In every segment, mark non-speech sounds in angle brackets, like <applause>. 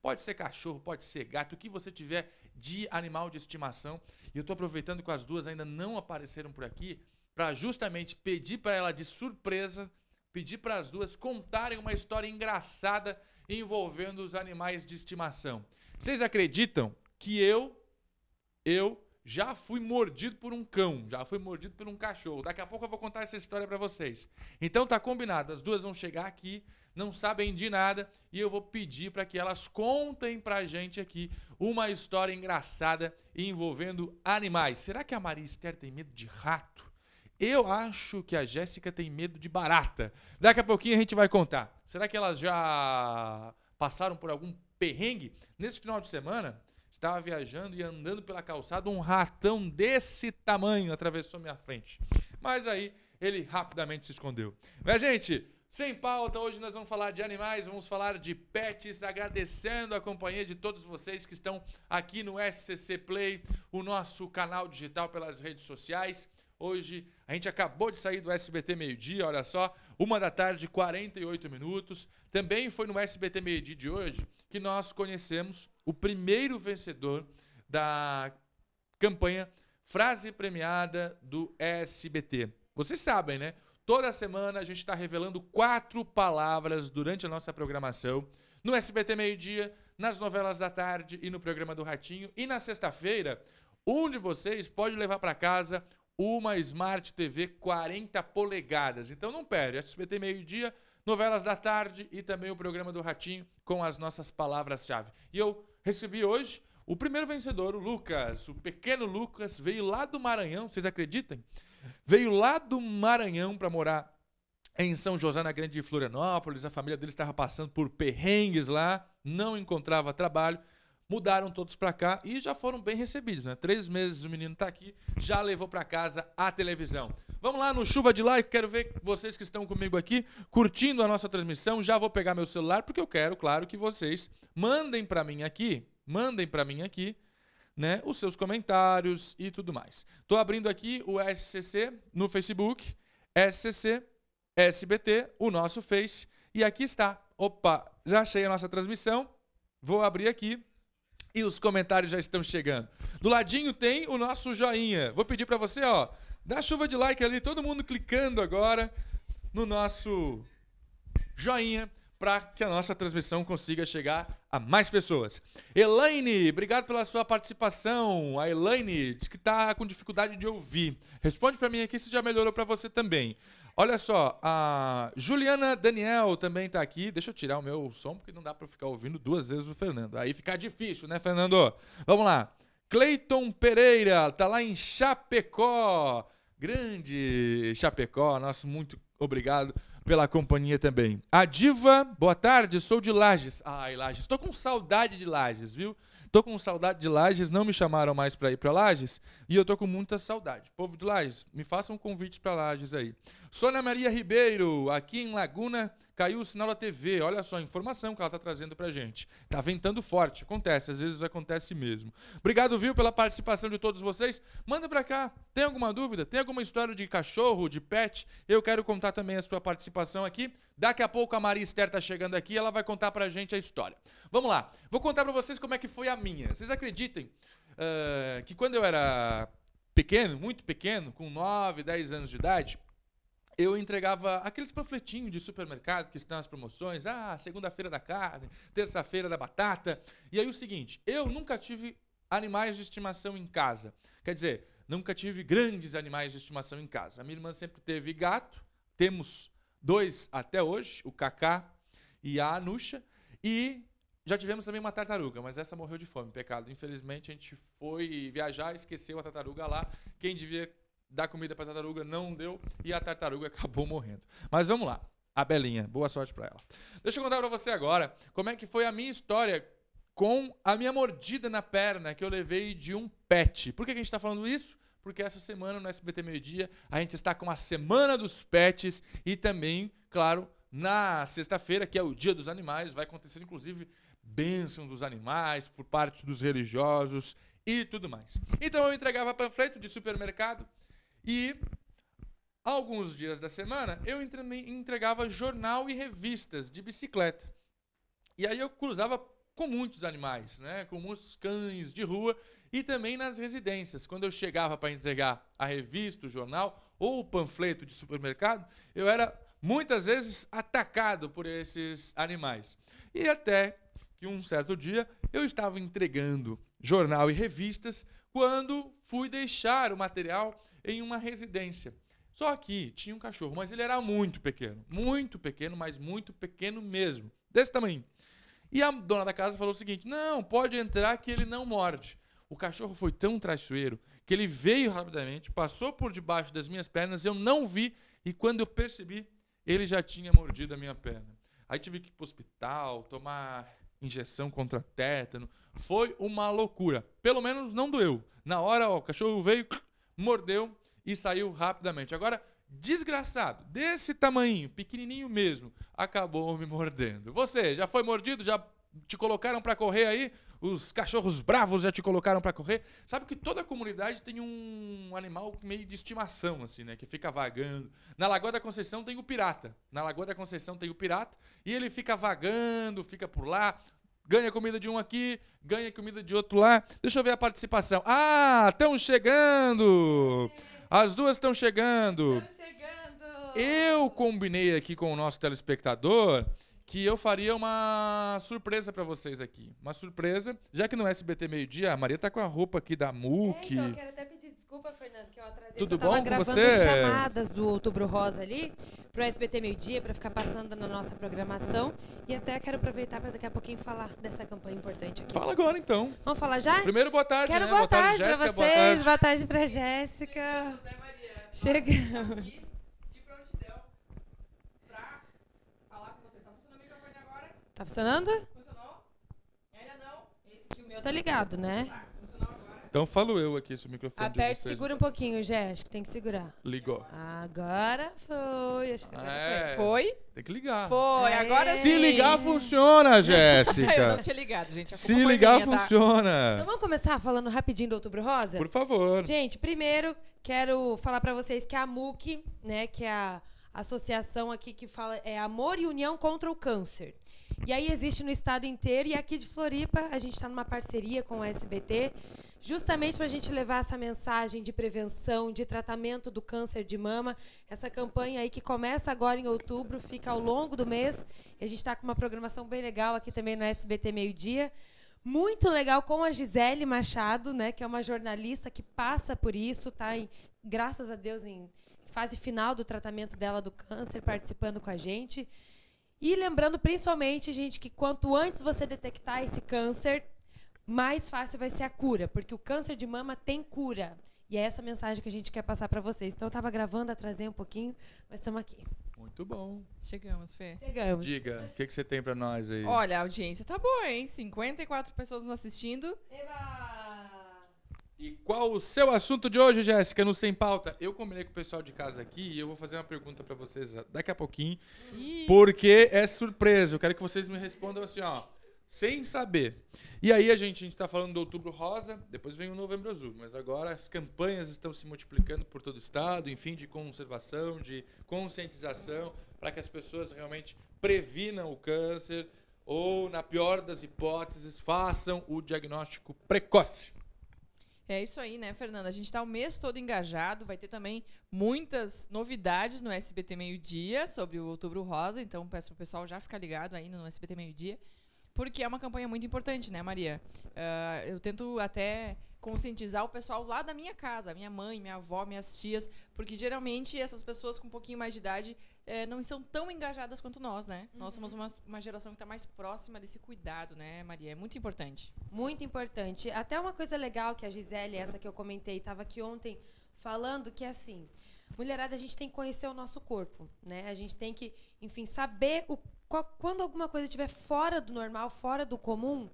Pode ser cachorro, pode ser gato, o que você tiver de animal de estimação. E eu estou aproveitando que as duas ainda não apareceram por aqui para justamente pedir para ela de surpresa, pedir para as duas contarem uma história engraçada envolvendo os animais de estimação. Vocês acreditam que eu, eu já fui mordido por um cão, já fui mordido por um cachorro. Daqui a pouco eu vou contar essa história para vocês. Então tá combinado, as duas vão chegar aqui, não sabem de nada e eu vou pedir para que elas contem pra gente aqui uma história engraçada envolvendo animais. Será que a Maria Esther tem medo de rato? Eu acho que a Jéssica tem medo de barata. Daqui a pouquinho a gente vai contar. Será que elas já passaram por algum perrengue? Nesse final de semana, estava viajando e andando pela calçada, um ratão desse tamanho atravessou minha frente. Mas aí ele rapidamente se escondeu. Mas, gente, sem pauta, hoje nós vamos falar de animais, vamos falar de pets, agradecendo a companhia de todos vocês que estão aqui no SCC Play, o nosso canal digital pelas redes sociais. Hoje a gente acabou de sair do SBT meio-dia, olha só, uma da tarde, 48 minutos. Também foi no SBT meio-dia de hoje que nós conhecemos o primeiro vencedor da campanha Frase Premiada do SBT. Vocês sabem, né? Toda semana a gente está revelando quatro palavras durante a nossa programação no SBT meio-dia, nas novelas da tarde e no programa do Ratinho. E na sexta-feira, um de vocês pode levar para casa uma Smart TV 40 polegadas. Então não perde, SBT meio-dia, novelas da tarde e também o programa do Ratinho com as nossas palavras-chave. E eu recebi hoje o primeiro vencedor, o Lucas. O pequeno Lucas veio lá do Maranhão, vocês acreditam? Veio lá do Maranhão para morar em São José, na Grande Florianópolis. A família dele estava passando por perrengues lá, não encontrava trabalho mudaram todos para cá e já foram bem recebidos, né? Três meses o menino está aqui, já levou para casa a televisão. Vamos lá no Chuva de Like, quero ver vocês que estão comigo aqui, curtindo a nossa transmissão. Já vou pegar meu celular porque eu quero, claro, que vocês mandem para mim aqui, mandem para mim aqui, né, os seus comentários e tudo mais. Tô abrindo aqui o SCC no Facebook, SCC SBT, o nosso Face, e aqui está. Opa, já achei a nossa transmissão. Vou abrir aqui e os comentários já estão chegando. Do ladinho tem o nosso joinha. Vou pedir para você, ó, dá chuva de like ali, todo mundo clicando agora no nosso joinha para que a nossa transmissão consiga chegar a mais pessoas. Elaine, obrigado pela sua participação. A Elaine diz que está com dificuldade de ouvir. Responde para mim aqui se já melhorou para você também. Olha só, a Juliana Daniel também está aqui. Deixa eu tirar o meu som, porque não dá para ficar ouvindo duas vezes o Fernando. Aí fica difícil, né, Fernando? Vamos lá. Cleiton Pereira, tá lá em Chapecó. Grande Chapecó, nosso muito obrigado pela companhia também. A Diva, boa tarde, sou de Lages. Ai, Lages, estou com saudade de Lages, viu? Tô com saudade de Lages, não me chamaram mais para ir para Lages e eu tô com muita saudade. Povo de Lages, me façam um convite para Lages aí. Sônia Maria Ribeiro, aqui em Laguna, caiu o sinal da TV. Olha só a informação que ela está trazendo para gente. Tá ventando forte, acontece, às vezes acontece mesmo. Obrigado, viu, pela participação de todos vocês. Manda para cá. Tem alguma dúvida? Tem alguma história de cachorro, de pet? Eu quero contar também a sua participação aqui. Daqui a pouco a Maria Esther tá chegando aqui e ela vai contar pra gente a história. Vamos lá. Vou contar para vocês como é que foi a minha. Vocês acreditem uh, que quando eu era pequeno, muito pequeno, com 9, 10 anos de idade, eu entregava aqueles panfletinhos de supermercado que estão as promoções, ah, segunda-feira da carne, terça-feira da batata. E aí o seguinte, eu nunca tive animais de estimação em casa. Quer dizer, nunca tive grandes animais de estimação em casa. A minha irmã sempre teve gato, temos dois até hoje, o Cacá e a Anusha, e já tivemos também uma tartaruga, mas essa morreu de fome, pecado. Infelizmente a gente foi viajar, esqueceu a tartaruga lá. Quem devia dar comida para a tartaruga, não deu e a tartaruga <laughs> acabou morrendo. Mas vamos lá. A Belinha, boa sorte para ela. Deixa eu contar para você agora como é que foi a minha história com a minha mordida na perna que eu levei de um pet. Por que a gente está falando isso? Porque essa semana no SBT Meio Dia a gente está com a Semana dos Pets e também, claro, na sexta-feira, que é o Dia dos Animais, vai acontecer inclusive bênção dos animais por parte dos religiosos e tudo mais. Então eu entregava panfleto de supermercado e alguns dias da semana eu entregava jornal e revistas de bicicleta. E aí eu cruzava com muitos animais, né? Com muitos cães de rua e também nas residências. Quando eu chegava para entregar a revista, o jornal ou o panfleto de supermercado, eu era muitas vezes atacado por esses animais. E até que um certo dia eu estava entregando jornal e revistas quando fui deixar o material em uma residência. Só que tinha um cachorro, mas ele era muito pequeno, muito pequeno, mas muito pequeno mesmo, desse tamanho. E a dona da casa falou o seguinte: "Não, pode entrar que ele não morde". O cachorro foi tão traiçoeiro que ele veio rapidamente, passou por debaixo das minhas pernas, eu não vi e quando eu percebi, ele já tinha mordido a minha perna. Aí tive que ir para o hospital, tomar injeção contra tétano. Foi uma loucura. Pelo menos não doeu. Na hora, ó, o cachorro veio, mordeu e saiu rapidamente. Agora, desgraçado, desse tamanho, pequenininho mesmo, acabou me mordendo. Você já foi mordido? Já te colocaram para correr aí? Os cachorros bravos já te colocaram para correr? Sabe que toda comunidade tem um animal meio de estimação, assim, né? Que fica vagando. Na Lagoa da Conceição tem o pirata. Na Lagoa da Conceição tem o pirata e ele fica vagando, fica por lá ganha comida de um aqui, ganha comida de outro lá. Deixa eu ver a participação. Ah, estão chegando! As duas estão chegando. Estão chegando! Eu combinei aqui com o nosso telespectador que eu faria uma surpresa para vocês aqui. Uma surpresa, já que no SBT meio-dia, a Maria tá com a roupa aqui da MUC. É, então, eu quero até pedir desculpa, Fernando, que eu atrasei. Tudo eu tava bom com gravando você? chamadas do Outubro Rosa ali pro SBT meio-dia para ficar passando na nossa programação e até quero aproveitar para daqui a pouquinho falar dessa campanha importante aqui. Fala agora então. Vamos falar já? Primeiro, boa tarde, Quero né? boa, tarde, Jéssica. pra Boa vocês, tarde. boa tarde pra Jéssica. José Maria. Chegamos. Aqui, de prontidão pra falar com vocês. Tá funcionando o microfone agora? Tá funcionando? Funcionou? Ainda não? Esse aqui o meu tá ligado, né? Tá, funcionou agora. Então falo eu aqui, se o microfone Aperte, segura um pouquinho, Jé, acho que tem que segurar. ligou. Agora foi, acho que agora É, Foi? tem que ligar. Foi, agora sim. Se ligar, funciona, <laughs> Eu não Jéssica. tinha ligado, gente. A Se foi ligar, minha, tá? Então funciona. vamos começar falando rapidinho do Outubro Rosa? Por favor. Gente, primeiro quero falar pra vocês que a MUC, né, que é a associação aqui que fala é Amor e União contra o Câncer. E aí existe no estado inteiro e aqui de Floripa a gente está numa parceria com o SBT, justamente para a gente levar essa mensagem de prevenção, de tratamento do câncer de mama. Essa campanha aí que começa agora em outubro, fica ao longo do mês. E a gente está com uma programação bem legal aqui também no SBT Meio Dia. Muito legal com a Gisele Machado, né, que é uma jornalista que passa por isso, tá? em- graças a Deus em fase final do tratamento dela do câncer, participando com a gente. E lembrando principalmente, gente, que quanto antes você detectar esse câncer, mais fácil vai ser a cura, porque o câncer de mama tem cura. E é essa mensagem que a gente quer passar para vocês. Então eu estava gravando, atrasei um pouquinho, mas estamos aqui. Muito bom. Chegamos, Fê. Chegamos. Diga, o que, que você tem pra nós aí? Olha, a audiência tá boa, hein? 54 pessoas nos assistindo. E qual o seu assunto de hoje, Jéssica, no Sem Pauta? Eu combinei com o pessoal de casa aqui e eu vou fazer uma pergunta pra vocês daqui a pouquinho, Ih, porque é surpresa. Eu quero que vocês me respondam assim, ó, sem saber. E aí a gente, a gente tá falando do Outubro Rosa, depois vem o Novembro Azul, mas agora as campanhas estão se multiplicando por todo o estado, enfim, de conservação, de conscientização, para que as pessoas realmente previnam o câncer ou, na pior das hipóteses, façam o diagnóstico precoce. É isso aí, né, Fernanda? A gente tá o mês todo engajado. Vai ter também muitas novidades no SBT Meio Dia sobre o Outubro Rosa. Então, peço pro pessoal já ficar ligado aí no SBT Meio Dia. Porque é uma campanha muito importante, né, Maria? Ah, eu tento até conscientizar o pessoal lá da minha casa, minha mãe, minha avó, minhas tias, porque geralmente essas pessoas com um pouquinho mais de idade eh, não estão tão engajadas quanto nós, né? Nós somos uma, uma geração que está mais próxima desse cuidado, né, Maria? É muito importante. Muito importante. Até uma coisa legal que a Gisele, essa que eu comentei, estava aqui ontem falando que assim, mulherada, a gente tem que conhecer o nosso corpo, né? A gente tem que, enfim, saber o qual- quando alguma coisa estiver fora do normal, fora do comum,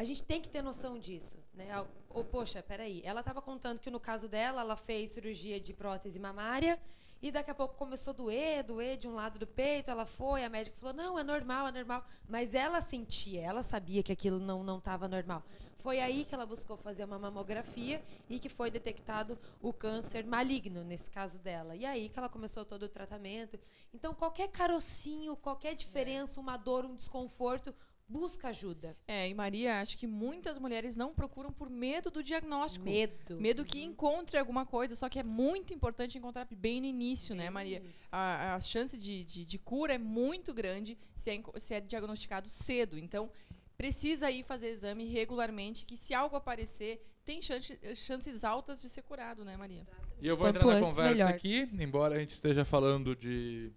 A gente tem que ter noção disso, né? Ou, poxa, peraí, ela estava contando que no caso dela, ela fez cirurgia de prótese mamária e daqui a pouco começou a doer, doer de um lado do peito, ela foi, a médica falou, não, é normal, é normal. Mas ela sentia, ela sabia que aquilo não não estava normal. Foi aí que ela buscou fazer uma mamografia e que foi detectado o câncer maligno, nesse caso dela. E aí que ela começou todo o tratamento. Então, qualquer carocinho, qualquer diferença, uma dor, um desconforto, busca ajuda. É, e Maria, acho que muitas mulheres não procuram por medo do diagnóstico. Medo. Medo que encontre alguma coisa, só que é muito importante encontrar bem no início, né, Maria? Isso. A, a chance de, de, de cura é muito grande se é, se é diagnosticado cedo. Então, precisa ir fazer exame regularmente, que se algo aparecer, tem chance, chances altas de ser curado, né, Maria? E eu vou Quanto entrar na antes, conversa melhor. aqui, embora a gente esteja falando de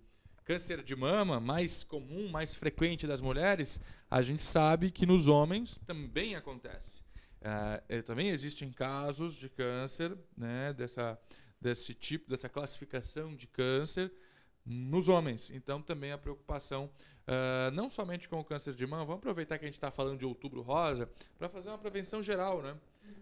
câncer de mama, mais comum, mais frequente das mulheres, a gente sabe que nos homens também acontece. Ah, eh, também existem casos de câncer, né, dessa, desse tipo, dessa classificação de câncer nos homens. Então também a preocupação ah, não somente com o câncer de mama, vamos aproveitar que a gente está falando de outubro rosa para fazer uma prevenção geral, né?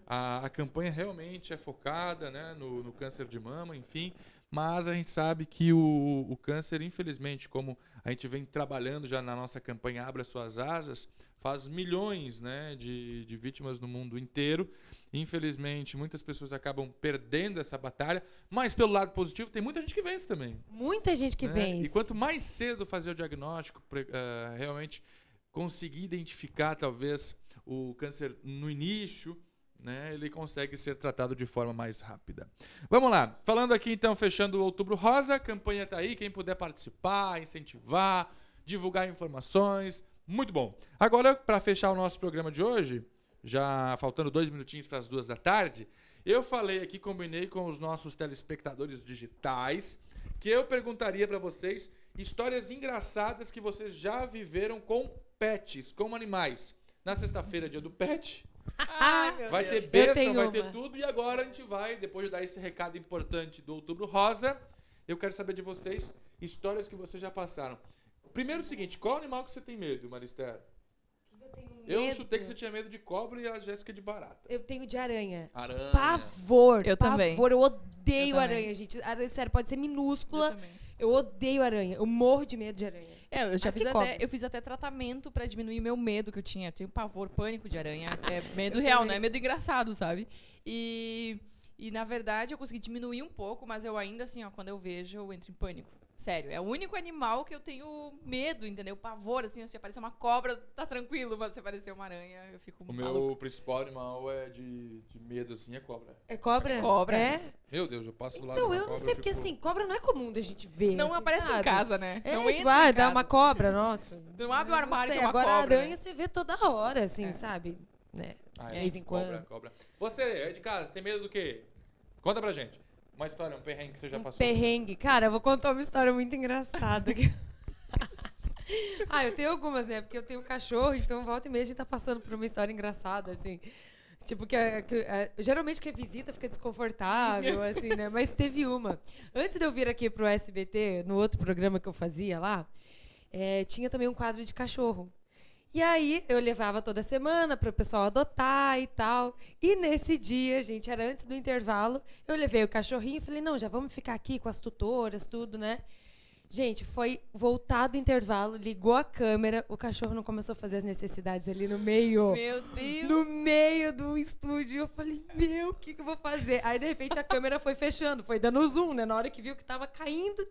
A, a campanha realmente é focada né, no, no câncer de mama, enfim, mas a gente sabe que o, o câncer, infelizmente, como a gente vem trabalhando já na nossa campanha Abra Suas Asas, faz milhões né, de, de vítimas no mundo inteiro. Infelizmente, muitas pessoas acabam perdendo essa batalha, mas pelo lado positivo, tem muita gente que vence também. Muita gente que né? vem. E quanto mais cedo fazer o diagnóstico, eh, realmente conseguir identificar talvez o câncer no início, né, ele consegue ser tratado de forma mais rápida. Vamos lá, falando aqui então, fechando o Outubro Rosa, a campanha tá aí, quem puder participar, incentivar, divulgar informações, muito bom. Agora, para fechar o nosso programa de hoje, já faltando dois minutinhos para as duas da tarde, eu falei aqui, combinei com os nossos telespectadores digitais, que eu perguntaria para vocês histórias engraçadas que vocês já viveram com pets, com animais. Na sexta-feira, dia do pet, Ai, vai Deus. ter bênção, vai uma. ter tudo. E agora a gente vai, depois de dar esse recado importante do Outubro Rosa, eu quero saber de vocês histórias que vocês já passaram. Primeiro o seguinte, qual animal que você tem medo, Marister? Eu Eu chutei que você tinha medo de cobra e a Jéssica de barata. Eu tenho de aranha. Aranha. Pavor. Eu pavor. também. Eu odeio Eu também. aranha, gente. Aranha, sério, pode ser Eu minúscula. também. Eu odeio aranha. Eu morro de medo de aranha. É, eu já Mas fiz até, cobra. eu fiz até tratamento pra diminuir meu medo que eu tinha. Eu tenho pavor, pânico de aranha. É medo real, não é medo engraçado, sabe? E, e na verdade eu consegui diminuir um pouco, mas eu ainda assim, ó, quando eu vejo, eu entro em pânico. Sério, é o único animal que eu tenho medo, entendeu? Pavor, assim, se aparecer uma cobra, tá tranquilo, mas se aparecer uma aranha, eu fico O meu principal animal é de, de medo, assim, é cobra. É cobra? Cobra. É? Meu Deus, eu passo lado Então, de eu não cobra, sei, porque fico- assim, cobra não é comum da gente ver. Não assim, aparece em sabe? casa, né? É, não tipo, entra ah, em dá uma cobra, nossa. <laughs> Não abre o armário, sei, tem uma Agora cobra, a aranha né? você vê toda hora, assim, É. sabe? Né? Ah, De é, vez em cobra, quando. cobra. Você, é de casa, tem medo do quê? Conta pra gente. Uma história, um perrengue que você já Um passou. perrengue. Cara, eu vou contar uma história muito engraçada. <laughs> ah, eu tenho algumas, né? Porque eu tenho um cachorro, então volta e meia a gente tá passando por uma história engraçada, assim. Tipo, que, a- que a- geralmente que a visita fica desconfortável, <laughs> assim, né? Mas teve uma. Antes de eu vir aqui pro SBT, no outro programa que eu fazia lá, eh, tinha também um quadro de cachorro. E aí eu levava toda semana para o pessoal adotar e tal. E nesse dia, gente, era antes do intervalo, eu levei o cachorrinho e falei, não, já vamos ficar aqui com as tutoras, tudo, né? Gente, foi voltado o intervalo, ligou a câmera, o cachorro não começou a fazer as necessidades ali no meio. Meu Deus. No meio do estúdio, eu falei, meu, o que, que eu vou fazer? Aí, de repente, a câmera foi fechando, foi dando zoom, né? Na hora que viu que tava caindo.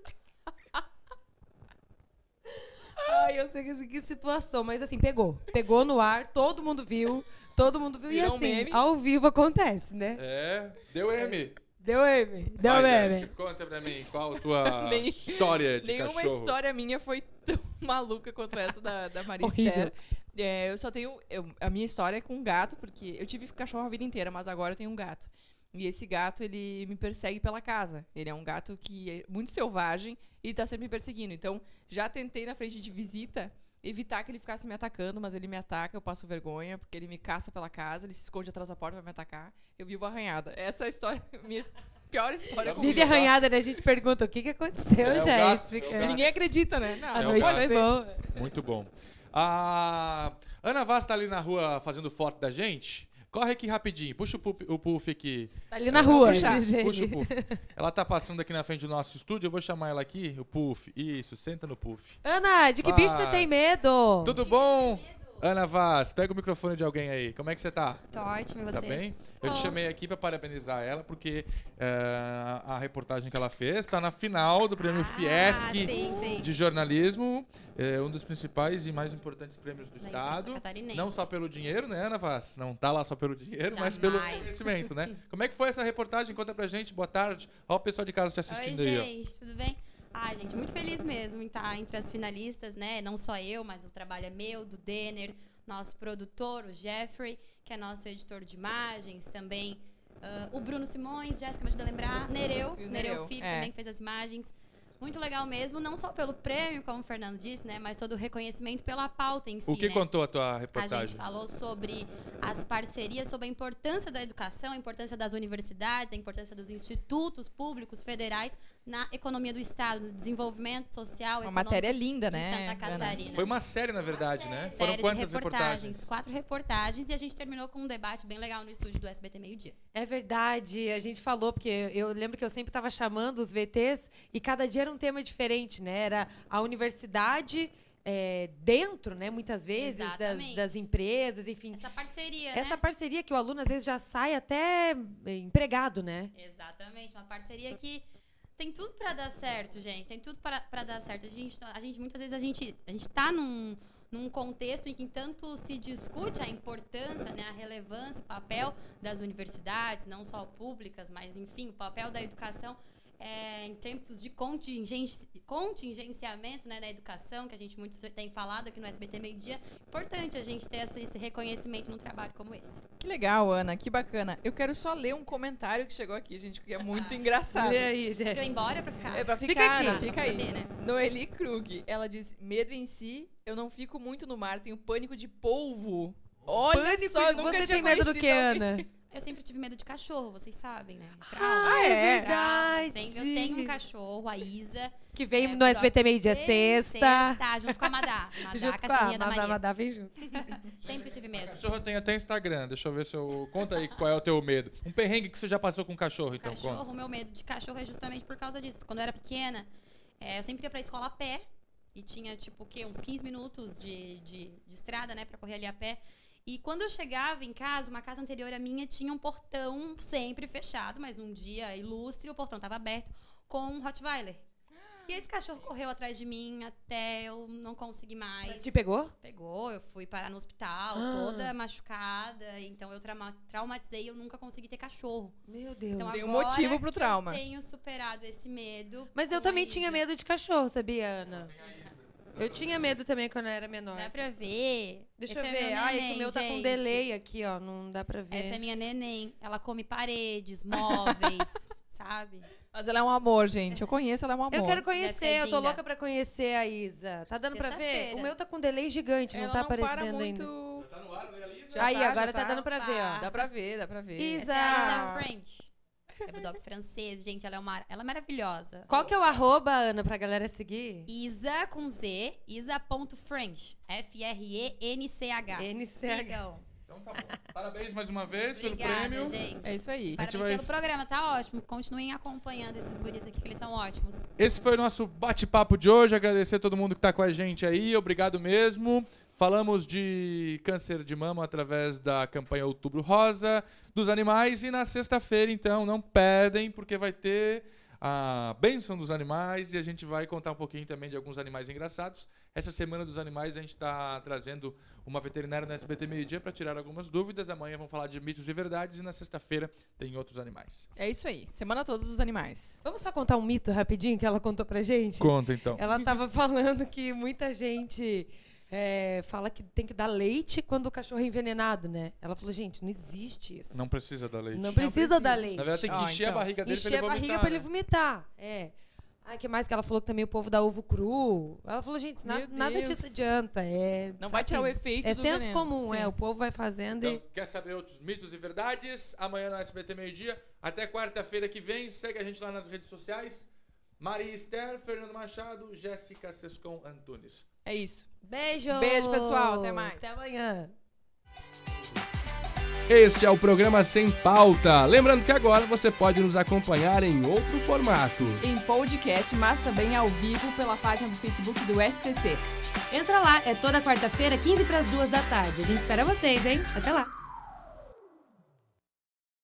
Ai, eu sei que, que situação, mas assim, pegou. Pegou no ar, todo mundo viu, todo mundo viu. Virou e assim, meme. ao vivo acontece, né? É, deu M. Deu M, deu Vai, M. Jéssica, conta pra mim qual a tua <laughs> Nem- história de Nenhuma cachorro. história minha foi tão <laughs> maluca quanto essa da, da Maria Horrível. Esther. É, eu só tenho. eu- a minha história é com um gato, porque eu tive cachorro a vida inteira, mas agora eu tenho um gato. E esse gato, ele me persegue pela casa. Ele é um gato que é muito selvagem e tá sempre me perseguindo. Então, já tentei na frente de visita evitar que ele ficasse me atacando, mas ele me ataca, eu passo vergonha, porque ele me caça pela casa, ele se esconde atrás da porta pra me atacar. Eu vivo arranhada. Essa é a história, <laughs> minha pior história com Vive arranhada, daí a gente pergunta o que, que aconteceu, É gato, Jéssica. é. Ninguém acredita, né? Não, A É o noite foi boa. Muito bom. A Ana Vaz tá ali na rua fazendo foto da gente. Corre aqui rapidinho, puxa o puff, o puff aqui. Tá ali na rua, puxar. diz ele. Puxa o puff. Ela tá passando aqui na frente do nosso estúdio, eu vou chamar ela aqui, o puff. Isso, senta no puff. Ana, de que bicho você Vai. tem medo? Tudo bom? Ana Vaz, pega o microfone de alguém aí. Como é que você tá? Tô ótimo, e vocês? Tá bem? Eu te Ó. chamei aqui para parabenizar ela, porque eh, a reportagem que ela fez está na final do prêmio Fiesc Ah, sim, sim. de jornalismo, eh, um dos principais e mais importantes prêmios do Da Estado. Não só pelo dinheiro, né, Ana Vaz? Não tá lá só pelo dinheiro, mas pelo Jamais. conhecimento, né? <laughs> Como é que foi essa reportagem? Conta pra gente. Boa tarde. Olha o pessoal de casa te assistindo Oi, aí, ó. gente, tudo bem? Ai, gente, muito feliz mesmo em estar entre as finalistas, né? Não só eu, mas o trabalho é meu, do Denner, nosso produtor, o Jeffrey, que é nosso editor de imagens, também ah, o Bruno Simões, Jéssica me ajuda a lembrar, Nereu, Nereu Nereu, Filho é. também fez as imagens. Muito legal mesmo, não só pelo prêmio, como o Fernando disse, né? Mas todo o reconhecimento pela pauta em si, O que né? contou a tua A reportagem? gente falou sobre as parcerias, sobre a importância da educação, a importância das universidades, a importância dos institutos públicos federais na economia do Estado, no desenvolvimento social, Uma matéria linda, de né? Santa? Catarina. Foi uma série, na verdade, né? Foram Série de quantas reportagens? reportagens? Quatro reportagens e a gente terminou com um debate bem legal no estúdio do SBT Meio Dia. É verdade, a gente falou, porque eu lembro que eu sempre estava chamando os VTs e cada dia era um tema diferente, né? Era a universidade é, dentro, né? Muitas vezes, das, das empresas, enfim. Essa parceria, Essa né? parceria que o aluno às vezes já sai até é, empregado, né? Exatamente, uma parceria que tem tudo pra dar certo, gente. Tem tudo pra dar certo. A gente, a gente muitas vezes a gente a gente tá num num contexto em que tanto se discute a importância, né, a relevância, o papel das universidades, não só públicas, mas enfim, o papel da educação é, em tempos de contingenci- contingenciamento né, na educação, que a gente muito tem falado aqui no SBT Meio Dia. Importante a gente ter esse, esse reconhecimento num trabalho como esse. Que legal, Ana, que bacana. Eu quero só ler um comentário que chegou aqui, gente, porque é muito engraçado. Lê aí, Pra eu ir gente. embora pra ficar? É pra Fica ficar, aqui. Ana, fica aí. saber, né? Noeli Krug, ela diz: medo em si, eu não fico muito no mar, tenho pânico de polvo. Olha Pânico, só, nunca você tinha tem medo do que, alguém. Ana? <laughs> Eu sempre tive medo de cachorro, vocês sabem, né? Ah, é Trauma, verdade. sempre. Eu tenho um cachorro, a Isa. Que veio É, no SBT meio dia Tem sexta. Sexta, junto com a Madá. <laughs> Madá, Junto a com a cachorrinha da Madá, Maria. Madá vem junto. <laughs> Sempre tive medo. Cachorro tem até Instagram. Deixa eu ver se eu. Conta aí qual é o teu medo. Um perrengue que você já passou com cachorro, então. Cachorro, Conta. o meu medo de cachorro é justamente por causa disso. Quando eu era pequena, é, eu sempre ia pra escola a pé. E tinha, tipo, o quê? Uns 15 minutos de, de, de estrada, né? Pra correr ali a pé. E quando eu chegava em casa, uma casa anterior à minha tinha um portão sempre fechado, mas num dia ilustre o portão tava aberto com um Rottweiler. E esse cachorro correu atrás de mim até eu não conseguir mais. Te pegou? Pegou, eu fui parar no hospital, Ah. toda machucada. Então eu trauma- traumatizei e eu nunca consegui ter cachorro. Meu Deus. Então, Tem um motivo pro trauma. Eu tenho superado esse medo. Mas eu também tinha medo de cachorro, sabia, Ana? Eu tinha medo também quando eu era menor. Dá pra ver? Deixa Esse eu é ver. Ai, que neném, o meu tá com delay aqui, ó. Não dá pra ver. Essa é minha neném. Ela come paredes, móveis, <laughs> sabe? Mas ela é um amor, gente. Eu conheço, ela é um amor. Eu quero conhecer, eu tô louca pra conhecer a Isa. Tá dando pra ver? O meu tá com delay gigante, ela não tá não para aparecendo muito... ainda. Tá no ar, né? Já Aí, tá, já agora tá tá. dando pra ver, ó. Dá pra ver, dá pra ver. Isa. Essa é a Isa French. É bulldog francês, gente. Ela é, uma, ela é maravilhosa. Qual que é o arroba, Ana, pra galera seguir? Isa com Z, isa.french. F-R-E-N-C-H. NCH. Então tá bom. Parabéns mais uma vez pelo Obrigada, prêmio. gente. É isso aí. Parabéns vai- pelo programa, tá ótimo. Continuem acompanhando esses guris aqui, que eles são ótimos. Esse foi o nosso bate-papo de hoje. Agradecer a todo mundo que tá com a gente aí. Obrigado mesmo. Falamos de câncer de mama através da campanha Outubro Rosa, dos animais. E na sexta-feira, então, não perdem, porque vai ter a bênção dos animais e a gente vai contar um pouquinho também de alguns animais engraçados. Essa semana dos animais a gente está trazendo uma veterinária no SBT Meio Dia para tirar algumas dúvidas. Amanhã vamos falar de mitos e verdades e na sexta-feira tem outros animais. É isso aí. Semana toda dos animais. Vamos só contar um mito rapidinho que ela contou pra gente? Conta então. Ela tava falando que muita gente é, fala que tem que dar leite quando o cachorro é envenenado, né? Ela falou, gente, não existe isso. Não precisa dar leite. Não precisa dar precisa. leite. Na verdade, tem que Ah, encher a então. barriga dele Encher pra a ele barriga vomitar, pra ele né? vomitar. É. Ai, que mais que ela falou que também o povo dá ovo cru. Ela falou, gente, na- nada disso adianta. É, Não vai tirar o efeito É do senso veneno. comum, Sim. é. O povo vai fazendo Então, e. quer saber outros mitos e verdades? Amanhã no SBT Meio Dia. Até quarta-feira que vem. Segue a gente lá nas redes sociais. Maria Esther, Fernando Machado, Jéssica Sescon Antunes. É isso. Beijo! Beijo, pessoal. Até mais. Até amanhã. Este é o programa Sem Pauta. Lembrando que agora você pode nos acompanhar em outro formato. Em podcast, mas também ao vivo pela página do Facebook do SCC. Entra lá, é toda quarta-feira, 15 para as 2 da tarde. A gente espera vocês, hein? Até lá.